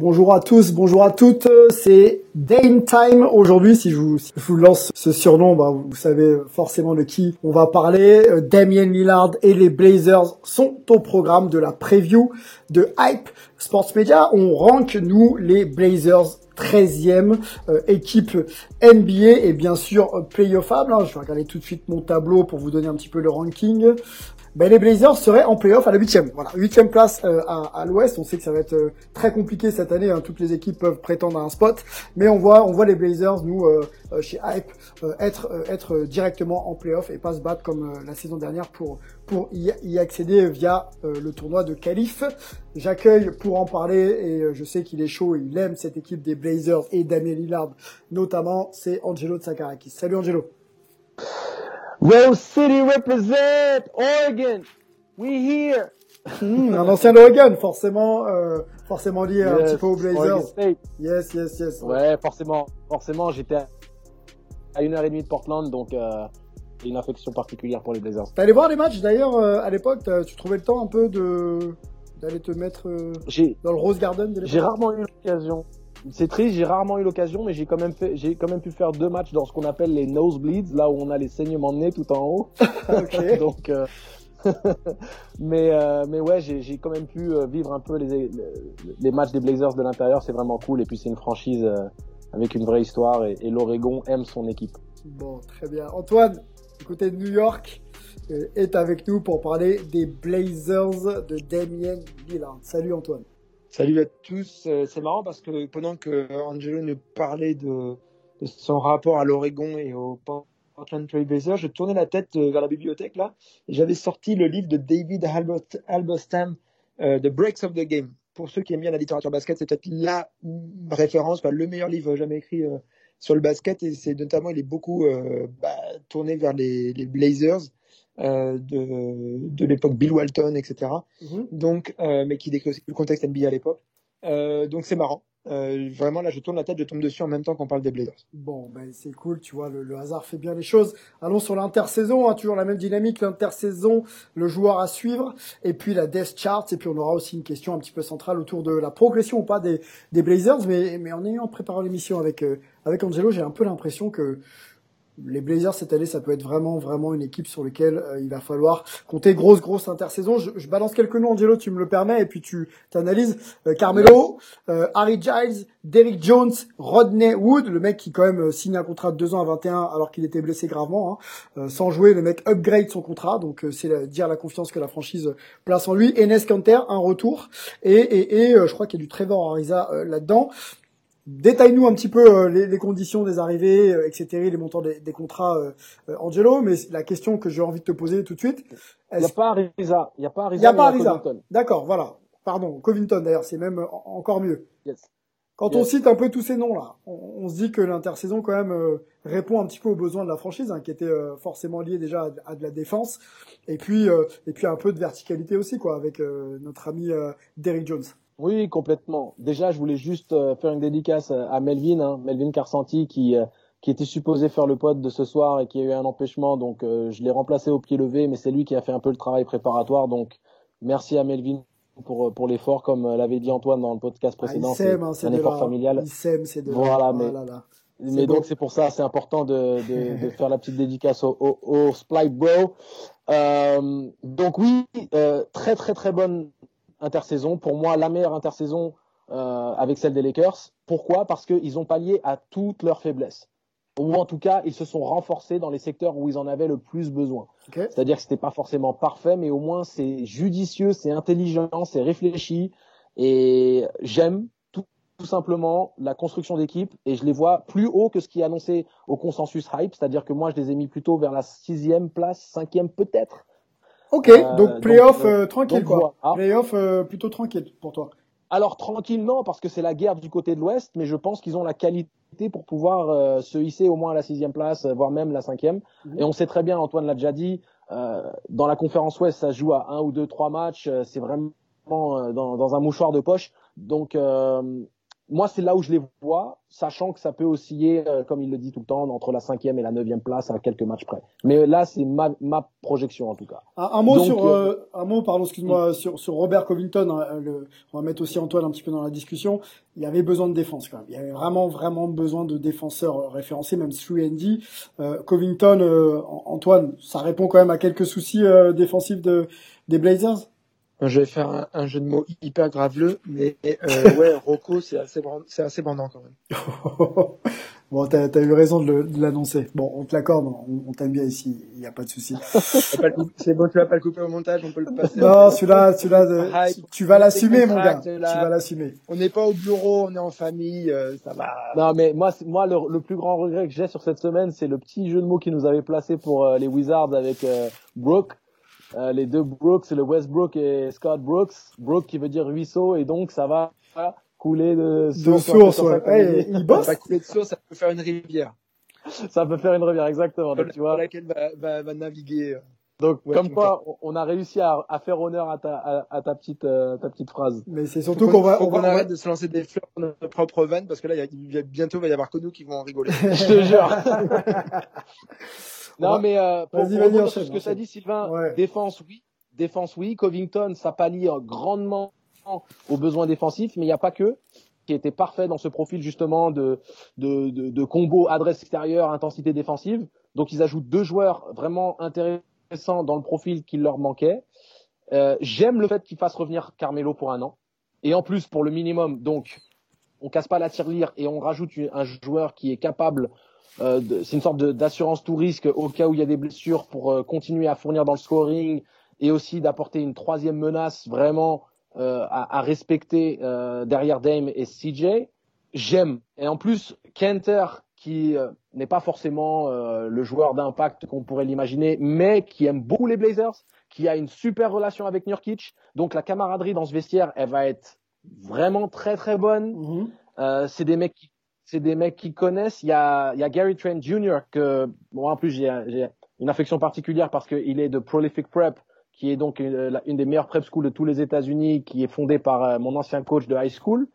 Bonjour à tous, bonjour à toutes, c'est Dame Time aujourd'hui. Si je vous, si lance ce surnom, bah, vous savez forcément de qui on va parler. Euh, Damien Lillard et les Blazers sont au programme de la preview de Hype Sports Media. On rank nous les Blazers 13e euh, équipe NBA et bien sûr euh, playoffable. Hein. Je vais regarder tout de suite mon tableau pour vous donner un petit peu le ranking ben, les Blazers seraient en playoff à la huitième. Voilà, huitième place euh, à, à l'Ouest. On sait que ça va être euh, très compliqué cette année. Hein. Toutes les équipes peuvent prétendre à un spot, mais on voit, on voit les Blazers nous euh, chez Hype être être directement en playoff et pas se battre comme la saison dernière pour pour y, y accéder via le tournoi de qualif. J'accueille pour en parler et je sais qu'il est chaud, il aime cette équipe des Blazers et Damien Lillard notamment. C'est Angelo Tsakarakis. Salut Angelo. Rose City represent Oregon. We here. Mmh, un ancien d'Oregon, forcément, euh, forcément lié un petit peu aux Oregon Blazers. State. Yes, yes, yes. Ouais, forcément, forcément, j'étais à une heure et demie de Portland, donc euh, une affection particulière pour les Blazers. Allé voir les matchs d'ailleurs euh, à l'époque. Tu trouvais le temps un peu de d'aller te mettre euh, dans le Rose Garden de j'ai rarement eu l'occasion. C'est triste, j'ai rarement eu l'occasion, mais j'ai quand même fait, j'ai quand même pu faire deux matchs dans ce qu'on appelle les nosebleeds, là où on a les saignements de nez tout en haut. Donc, euh, mais euh, mais ouais, j'ai j'ai quand même pu euh, vivre un peu les les, les matchs des Blazers de l'intérieur, c'est vraiment cool. Et puis c'est une franchise euh, avec une vraie histoire et, et l'Oregon aime son équipe. Bon, très bien. Antoine, du côté de New York, euh, est avec nous pour parler des Blazers de Damien Lillard. Salut Antoine. Salut à tous. Euh, C'est marrant parce que pendant que Angelo nous parlait de, son rapport à l'Oregon et au Portland Trail Blazers, je tournais la tête euh, vers la bibliothèque là et j'avais sorti le livre de David Halbert, Halberstam, euh, The Breaks of the Game. Pour ceux qui aiment bien la littérature basket, c'est peut-être la référence, le meilleur livre jamais écrit euh, sur le basket et c'est notamment il est beaucoup bah, tourné vers les Blazers euh, de, de l'époque Bill Walton, etc donc euh, mais qui décrit aussi le contexte NBA à l'époque. Euh, donc c'est marrant. Euh, vraiment là, je tourne la tête, je tombe dessus en même temps qu'on parle des Blazers. Bon, ben c'est cool, tu vois, le, le hasard fait bien les choses. Allons sur l'intersaison, hein, toujours la même dynamique, l'intersaison, le joueur à suivre, et puis la death chart, et puis on aura aussi une question un petit peu centrale autour de la progression ou pas des, des Blazers, mais, mais en ayant préparé l'émission avec, euh, avec Angelo, j'ai un peu l'impression que les Blazers cette année, ça peut être vraiment, vraiment une équipe sur laquelle euh, il va falloir compter grosse, grosse intersaison. Je, je balance quelques noms, Angelo, tu me le permets, et puis tu t'analyses. Euh, Carmelo, euh, Harry Giles, Derrick Jones, Rodney Wood, le mec qui quand même signe un contrat de 2 ans à 21 alors qu'il était blessé gravement. Hein. Sans jouer, le mec upgrade son contrat, donc c'est dire la confiance que la franchise place en lui. Enes Kanter, un retour, et, et, et je crois qu'il y a du Trevor Ariza là-dedans. Détaille-nous un petit peu euh, les, les conditions des arrivées, euh, etc., les montants des, des contrats, euh, Angelo. Mais la question que j'ai envie de te poser tout de suite, Il n'y a pas Ariza, il n'y a pas il Ariza. n'y a pas il y a Ariza. Covington. D'accord, voilà. Pardon, Covington d'ailleurs, c'est même en- encore mieux. Yes. Quand on cite un peu tous ces noms-là, on, on se dit que l'intersaison quand même euh, répond un petit peu aux besoins de la franchise, hein, qui était euh, forcément lié déjà à, à de la défense, et puis euh, et puis un peu de verticalité aussi, quoi, avec euh, notre ami euh, Derrick Jones. Oui, complètement. Déjà, je voulais juste euh, faire une dédicace à à Melvin, hein, Melvin Carsanti, qui euh, qui était supposé faire le pod de ce soir et qui a eu un empêchement, donc euh, je l'ai remplacé au pied levé, mais c'est lui qui a fait un peu le travail préparatoire, donc merci à Melvin pour pour l'effort, comme euh, l'avait dit Antoine dans le podcast Ah, précédent, c'est hein, un de effort là. familial. Il s'aime, c'est de là. Voilà, Ah mais- là là. Mais donc c'est pour ça, c'est important de, de, de faire la petite dédicace au, au, au Splice Bro. Euh, donc oui, euh, très très très bonne intersaison. Pour moi, la meilleure intersaison euh, avec celle des Lakers. Pourquoi? Parce qu'ils ont pallié à toutes leurs faiblesses. ou en tout cas, ils se sont renforcés dans les secteurs où ils en avaient le plus besoin. C'est-à-dire que c'était pas forcément parfait, mais au moins c'est judicieux, c'est intelligent, c'est réfléchi, et j'aime tout, tout, simplement la construction d'équipe, et je les vois plus haut que ce qui est annoncé au consensus hype, c'est-à-dire que moi je les ai mis plutôt vers la sixième place, cinquième peut-être. Ok, euh, donc playoff euh, tranquille quoi. Playoff euh, plutôt tranquille pour toi. Alors tranquille non, parce que c'est la guerre du côté de l'Ouest, mais je pense qu'ils ont la qualité pour pouvoir euh, se hisser au moins à la sixième place, voire même la cinquième. Mhm. Et on sait très bien, Antoine l'a déjà dit, euh, dans la conférence Ouest, ça joue à un ou deux, trois matchs. Euh, c'est vraiment dans, dans, un mouchoir de poche. Donc moi, c'est là où je les vois, sachant que ça peut osciller, euh, comme il le dit tout le temps, entre la cinquième et la neuvième place à quelques matchs près. Mais là, c'est ma, ma projection en tout cas. Un, mot sur, euh, euh, un mot, pardon, excuse-moi, sur, sur Robert Covington. Hein, le, on va mettre aussi Antoine un petit peu dans la discussion. Il y avait besoin de défense quand même. Il y avait vraiment, vraiment besoin de défenseurs référencés, même si Andy. Euh, Covington, Antoine, ça répond quand même à quelques soucis défensifs de, des Blazers? Je vais faire un, jeu de mots hyper graveleux, mais euh, ouais, Rocco, c'est assez, c'est assez bandant quand même. bon, t'as as eu raison de l'annoncer. Bon, on te l'accorde, on, t'aime bien ici, il n'y a pas de souci. c'est bon, tu vas pas le couper au montage, on peut le passer. Non, celui-là, celui-là, tu vas l'assumer, mon gars. Tu vas l'assumer. On n'est pas au bureau, on est en famille, euh, ça va. Non, mais moi, moi, le, plus grand regret que j'ai sur cette semaine, c'est le petit jeu de mots qui nous avait placé pour euh, les Wizards avec Brooke euh, les deux Brooks, c'est le Westbrook et Scott Brooks. Brook qui veut dire ruisseau et donc ça va couler de source. De source, ouais. il bosse. Ça va couler de source, ça peut faire une rivière. ça peut faire une rivière, exactement. Donc, tu vois. laquelle va, va, va naviguer. Euh, donc, comme quoi, on a réussi à, à, faire honneur à ta, à, ta petite, euh, ta petite phrase. Mais c'est surtout qu'on va, on, va, arrête de se lancer des fleurs dans notre propre vanne parce que là, il y a, bientôt, il va y avoir que nous qui vont en rigoler. Je te jure. non, mais euh, pour, pour ce que ça dit, Sylvain, défense, oui. Défense, oui. Covington, ça pallie grandement aux besoins défensifs, mais il n'y a pas que qui était parfait dans ce profil justement de, de, de, de combo adresse extérieure, intensité défensive. Donc ils ajoutent deux joueurs vraiment intéressants dans le profil qui leur manquait. Euh, J'aime le fait qu'ils fassent revenir Carmelo pour un an. Et en plus, pour le minimum, donc, on casse pas la tirelire et on rajoute un joueur qui est capable euh, c'est une sorte d'assurance tout risque au cas où il y a des blessures pour euh, continuer à fournir dans le scoring et aussi d'apporter une troisième menace vraiment euh, à, à, respecter euh, derrière Dame et CJ. J'aime. Et en plus, Kenter, qui n'est pas forcément le joueur d'impact qu'on pourrait l'imaginer, mais qui aime beaucoup les Blazers, qui a une super relation avec Nurkic. Donc la camaraderie dans ce vestiaire, elle va être vraiment très très bonne. Mm-hmm. c'est des mecs qui c'est des mecs qui connaissent. Il y a, y a Gary Trent Jr. que, bon, en plus, j'ai une affection particulière parce qu'il est de Prolific Prep, qui est donc une, une, des meilleures prep schools de tous les États-Unis, qui est fondée par euh, mon ancien coach de high school.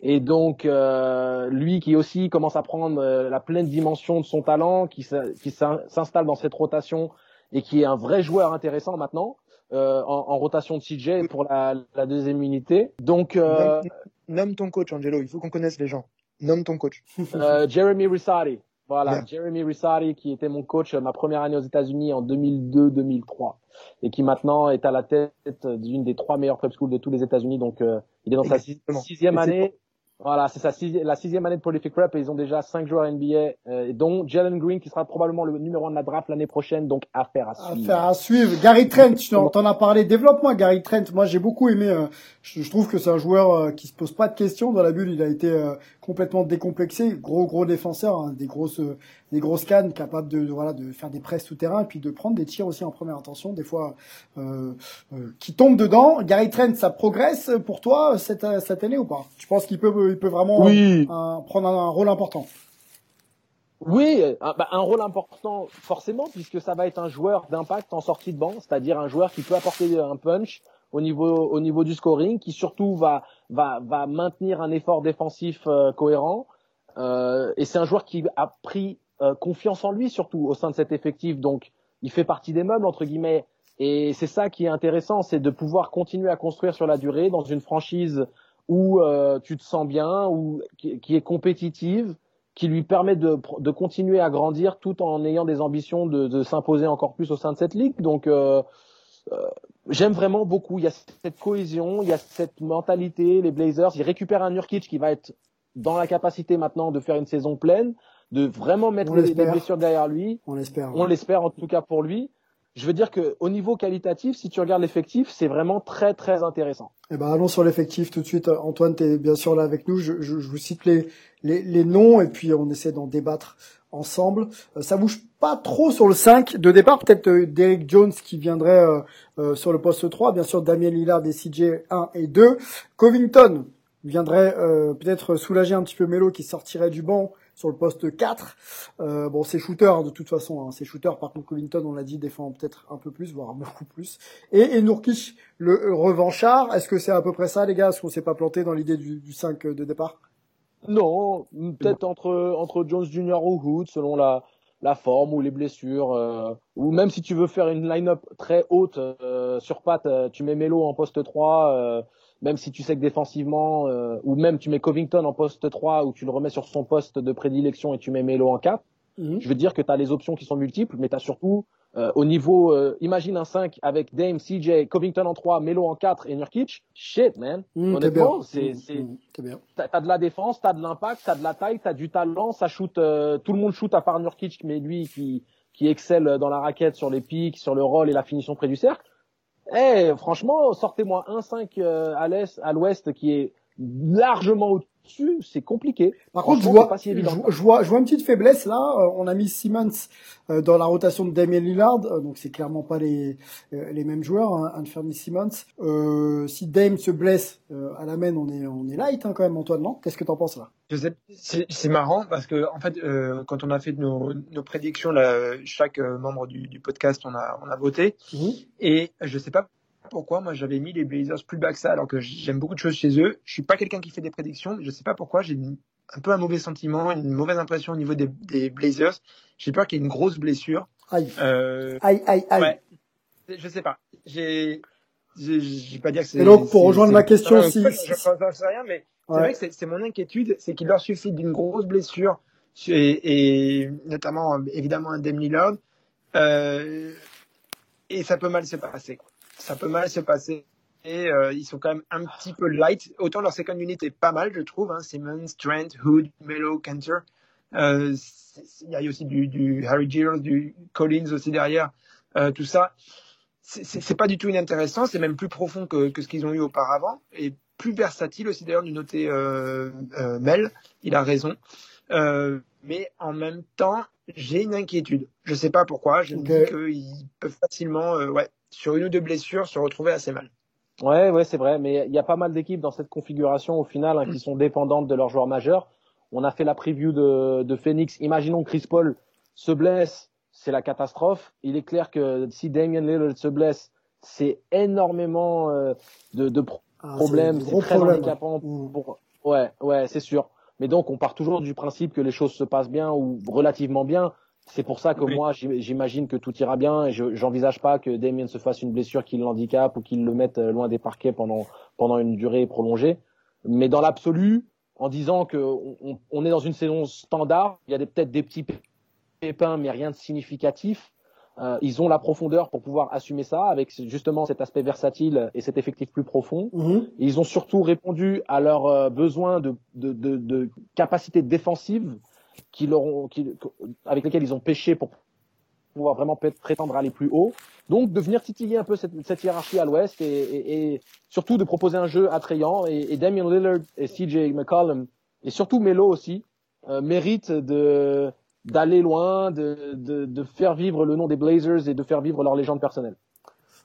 Et donc, euh, lui qui aussi commence à prendre euh, la pleine dimension de son talent, qui, s'installe dans cette rotation et qui est un vrai joueur intéressant maintenant. Euh, en, rotation de CJ pour la, la deuxième unité. Donc, euh... nomme ton coach, Angelo. Il faut qu'on connaisse les gens. Nomme ton coach. euh, Jeremy Risari. Voilà, Jeremy Risari qui était mon coach ma première année aux États-Unis en 2002-2003 et qui maintenant est à la tête d'une des trois meilleures prep schools de tous les États-Unis. Donc euh, il est dans sa sixième année. Voilà, c'est la sixième année de Prolific Rep et ils ont déjà cinq joueurs NBA, euh, dont Jalen Green qui sera probablement le numéro un de la draft l'année prochaine, donc affaire à suivre. Affaire à suivre. Gary Trent, tu en as parlé. Développement Gary Trent. Moi, j'ai beaucoup aimé. Euh, je, trouve que c'est un joueur euh, qui se pose pas de questions dans la bulle. Il a été euh, complètement décomplexé, gros gros défenseur, hein, des grosses des grosses cannes, capable de, voilà de faire des presses tout terrain et puis de prendre des tirs aussi en première intention, des fois euh, euh, qui tombent dedans. Gary Trent, ça progresse pour toi cette cette année ou pas? Tu penses qu'il peut il peut vraiment prendre un, rôle important? Oui, un, bah, un, rôle important forcément puisque ça va être un joueur d'impact en sortie de banc, c'est-à-dire un joueur qui peut apporter un punch au niveau au niveau du scoring, qui surtout va va va maintenir un effort défensif euh, cohérent. Euh, et c'est un joueur qui a pris euh, confiance en lui surtout au sein de cet effectif. Donc, il fait partie des meubles entre guillemets. Et c'est ça qui est intéressant, c'est de pouvoir continuer à construire sur la durée dans une franchise où euh, tu te sens bien, ou qui, qui, est compétitive, qui lui permet de, de, continuer à grandir tout en ayant des ambitions de, de s'imposer encore plus au sein de cette ligue. Donc euh j'aime vraiment beaucoup. Il y a cette cohésion, il y a cette mentalité. Les Blazers, ils récupèrent un Nurkic qui va être dans la capacité maintenant de faire une saison pleine de vraiment mettre les, blessures derrière lui. On l'espère. On l'espère en tout cas pour lui. Je veux dire que au niveau qualitatif, si tu regardes l'effectif, c'est vraiment très très intéressant. Eh ben allons sur l'effectif tout de suite. Antoine, tu es bien sûr là avec nous. Je, je, je vous cite les, les, les, noms et puis on essaie d'en débattre ensemble. Euh, ça bouge pas trop sur le 5 de départ. Peut-être euh, Derek Jones qui viendrait euh, sur le poste 3. Bien sûr, Damien Lillard des CJ 1 et 2. Covington viendrait peut-être soulager un petit peu Melo qui sortirait du banc sur le poste 4. Euh, bon, c'est shooter hein, de toute façon, hein, c'est shooter. Par contre, Covington, on l'a dit, défend peut-être un peu plus, voire beaucoup plus. Et, et Nourkic, le revanchard. Est-ce que c'est à peu près ça, les gars? Est-ce qu'on s'est pas planté dans l'idée du, du 5 de départ? Non, peut-être entre entre Jones Jr. ou Hood, selon la la forme ou les blessures, euh, ou même si tu veux faire une line-up très haute euh, sur patte, euh, tu mets Melo en poste 3, même si tu sais que défensivement, euh, ou même tu mets Covington en poste 3 ou tu le remets sur son poste de prédilection et tu mets Melo en 4, mhm. je veux dire que tu as les options qui sont multiples, mais tu as surtout euh, au niveau, euh, imagine un 5 avec Dame, CJ, Covington en 3, Melo en 4 et Nurkic, shit man, mhm, honnêtement, c'est, mhm, c'est, t'as, as de la défense, t'as de l'impact, t'as de la taille, t'as du talent, ça shoot, tout le monde shoot à part Nurkic, mais lui qui qui excelle dans la raquette sur les pics, sur le roll et la finition près du cercle. Eh, franchement, sortez-moi un 5 euh, à l'est, à l'ouest qui est largement au-dessus, c'est compliqué. Par contre, je vois, je, vois, je vois une petite faiblesse là. Euh, on a mis Simmons euh, dans la rotation de Damien Lillard, donc c'est clairement pas les les mêmes joueurs. Hein, Anthony Simmons. si Dame se blesse à la main, on est on est light hein, quand même, Antoine. Non? Qu'est-ce que t'en penses là? C'est marrant parce que en fait, quand on a fait nos, nos prédictions, là, chaque membre du, du, podcast, on a on a voté. Mhm. Et je sais pas pourquoi moi j'avais mis les Blazers plus bas que ça alors que j'aime beaucoup de choses chez eux. Je suis pas quelqu'un qui fait des prédictions, mais je sais pas pourquoi j'ai un peu un mauvais sentiment, une mauvaise impression au niveau des, des Blazers. J'ai peur qu'il y ait une grosse blessure. Aïe. Euh, aïe, aïe, aïe. Ouais. Je sais pas. J'ai, j'ai pas dire que c'est. Et donc pour rejoindre ma question, si. Je, je, sais rien, mais c'est vrai que c'est mon inquiétude, c'est qu'il leur suffit d'une grosse blessure et, et, notamment évidemment un Demi Lillard. Euh, et ça peut mal se passer. Ça peut mal se passer. Et euh, ils sont quand même un petit peu light. Autant leur second unit est pas mal, je trouve. Hein. Simmons, Trent, Hood, Melo, Cantor. Euh, il y a aussi du, du Harry Giles, du Collins aussi derrière. Euh, tout ça, c'est pas du tout inintéressant. C'est même plus profond que, que ce qu'ils ont eu auparavant et plus versatile aussi d'ailleurs du noté euh, euh, Mel. Il a raison. Euh, mais en même temps, j'ai une inquiétude. Je sais pas pourquoi. Je me dis qu'ils peuvent facilement, ouais, sur une ou deux blessures, se retrouver assez mal. Ouais, ouais, c'est vrai, mais il y a pas mal d'équipes dans cette configuration au final hein, qui sont dépendantes de leurs joueurs majeurs. On a fait la preview de, de Phoenix. Imaginons que Chris Paul se blesse, c'est la catastrophe. Il est clair que si Damian Lillard se blesse, c'est énormément euh, de, de ah, problèmes, c'est très handicapant mmh. pour. Ouais, ouais, c'est sûr. Mais donc on part toujours du principe que les choses se passent bien ou relativement bien. C'est pour ça que moi, j'imagine que tout ira bien et je j'envisage pas que Damien se fasse une blessure qui le handicape ou qu'il le mette euh, loin des parquets pendant pendant une durée prolongée. Mais dans l'absolu, en disant que on, on, est dans une saison standard, il y a peut-être des petits pépins, mais rien de significatif. Euh, ils ont la profondeur pour pouvoir assumer ça avec justement cet aspect versatile et cet effectif plus profond. Mm-hmm. ils ont surtout répondu à leurs euh, besoins de, de, de, de capacité défensive qui leur ont, qui, avec lesquels ils ont pêché pour pouvoir vraiment prétendre aller plus haut. Donc de venir titiller un peu cette, cette hiérarchie à l'ouest et, et, et, surtout de proposer un jeu attrayant. Et, et Damien Lillard et CJ McCollum et surtout Melo aussi euh, méritent de d'aller loin, de, de, de, faire vivre le nom des Blazers et de faire vivre leur légende personnelle.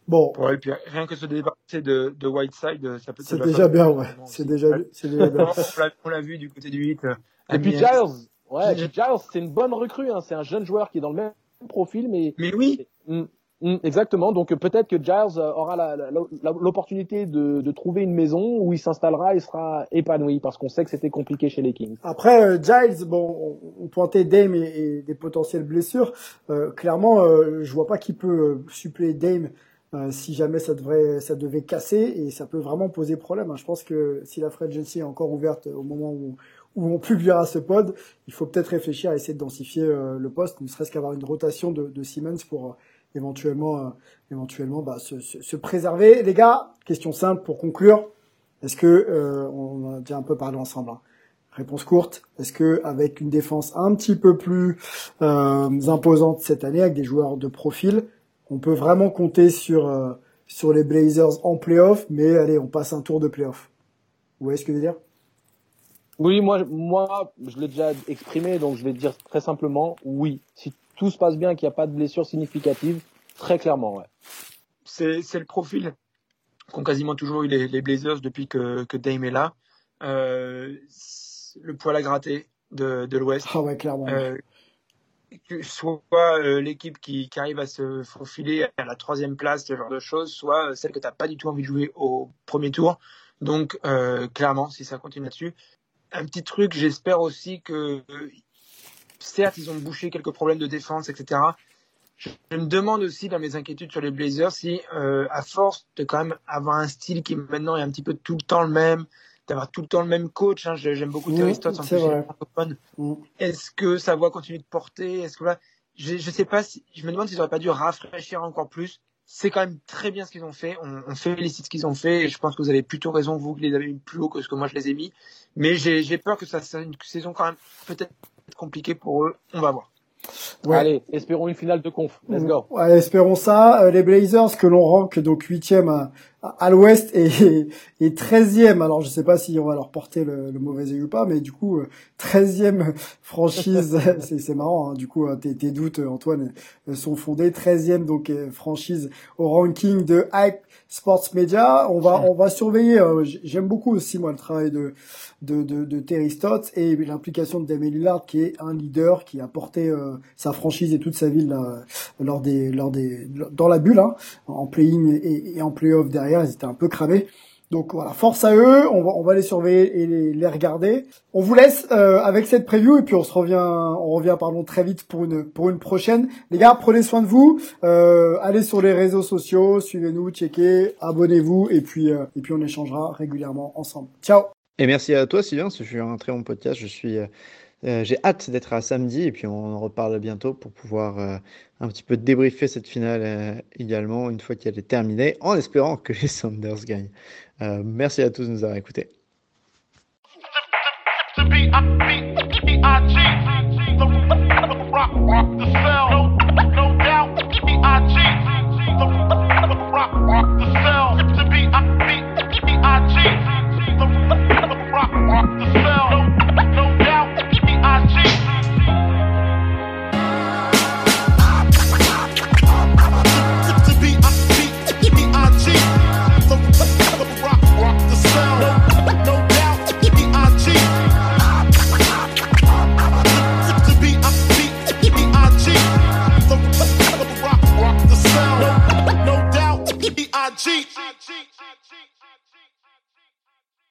Bon. Ouais, et puis rien que se débarrasser de, de Whiteside, ça peut. C'est déjà bien, ouais. C'est déjà, c'est déjà bien. on l'a vu du côté du 8. Et puis Giles, Ouais, Giles, c'est une bonne recrue. Hein. C'est un jeune joueur qui est dans le même profil, mais. Mais oui. Mm, mm, exactement. Donc peut-être que Giles euh, aura l'opportunité de, de, trouver une maison où il s'installera et sera épanoui parce qu'on sait que c'était compliqué chez les Kings. Après euh, Giles, bon, on pointait Dame et, des potentielles blessures. Euh, clairement, euh, je vois pas qui peut suppléer Dame. si jamais ça devrait, ça devait casser et ça peut vraiment poser problème. Hein. Je pense que si la free agency est encore ouverte au moment où, où on publiera ce pod, il faut peut-être réfléchir à essayer de densifier euh, le poste, ne serait-ce qu'avoir une rotation de, de Siemens pour euh, éventuellement, euh, éventuellement bah, se, se, se, préserver. Les gars, question simple pour conclure. Est-ce que on a un peu parlé ensemble hein. Réponse courte, est-ce que avec une défense un petit peu plus euh, imposante cette année, avec des joueurs de profil, on peut vraiment compter sur euh, sur les Blazers en playoff, mais allez, on passe un tour de playoff. Vous voyez ce que je veux dire? Oui, moi, moi, je l'ai déjà exprimé, donc je vais dire très simplement oui. Si tout se passe bien, qu'il n'y a pas de blessure significative, très clairement, ouais. C'est c'est le profil qu'ont quasiment toujours eu les, les Blazers depuis que que Dame est là. Euh, le poil à gratter de, de l'Ouest. Ah ouais, clairement. Euh, soit euh, l'équipe qui, qui, arrive à se faufiler à la troisième place, ce genre de choses, soit celle que tu n'as pas du tout envie de jouer au premier tour. Donc, euh, clairement, si ça continue là-dessus. Un petit truc, j'espère aussi que, certes, ils ont bouché quelques problèmes de défense, etc. Je, me demande aussi dans mes inquiétudes sur les Blazers si, euh, à force de quand même avoir un style qui maintenant est un petit peu tout le temps le même, d'avoir tout le temps le même coach. Hein. J'aime beaucoup Terry mmh, Stotts en plus, francophone. Mmh. Est-ce que sa voix continue de porter? Est-ce que là, je, je sais pas. Si, je me demande s'ils auraient pas dû rafraîchir encore plus. C'est quand même très bien ce qu'ils ont fait. On, on félicite ce qu'ils ont fait et je pense que vous avez plutôt raison vous que les avez mis plus haut que ce que moi je les ai mis. Mais j'ai peur que ça soit une saison quand même peut-être compliquée pour eux. On va voir. Ouais. Allez, espérons une finale de conf. Let's go. Ouais, espérons ça. Euh, les Blazers que l'on rank donc huitième à, à l'ouest et, et 13e. Alors je sais pas si on va leur porter le, le mauvais œil ou pas, mais du coup 13e euh, franchise, c'est marrant. Hein, du coup euh, tes, tes, doutes Antoine sont fondés. 13e donc franchise au ranking de Hype Sports Media. On va on va surveiller. J'aime beaucoup aussi moi le travail de de, de, de Terry Stotts et l'implication de Damien Lillard qui est un leader qui a porté sa franchise et toute sa ville là, lors des lors des dans la bulle hein, en play-in et, et en play-off derrière ils étaient un peu cramés. Donc voilà, force à eux, on va, on va les surveiller et les, les regarder. On vous laisse euh, avec cette preview et puis on se revient, on revient pardon très vite pour une pour une prochaine. Les gars, prenez soin de vous, euh, allez sur les réseaux sociaux, suivez-nous, checkez, abonnez-vous et puis euh, et puis on échangera régulièrement ensemble. Ciao. Et merci à toi Sylvain, ce fut un très bon podcast. Je suis euh, euh, j'ai hâte d'être à samedi et puis on en reparle bientôt pour pouvoir euh, un petit peu débriefer cette finale euh, également une fois qu'elle est terminée, en espérant que les Sanders gagnent. merci à tous de nous avoir écoutés.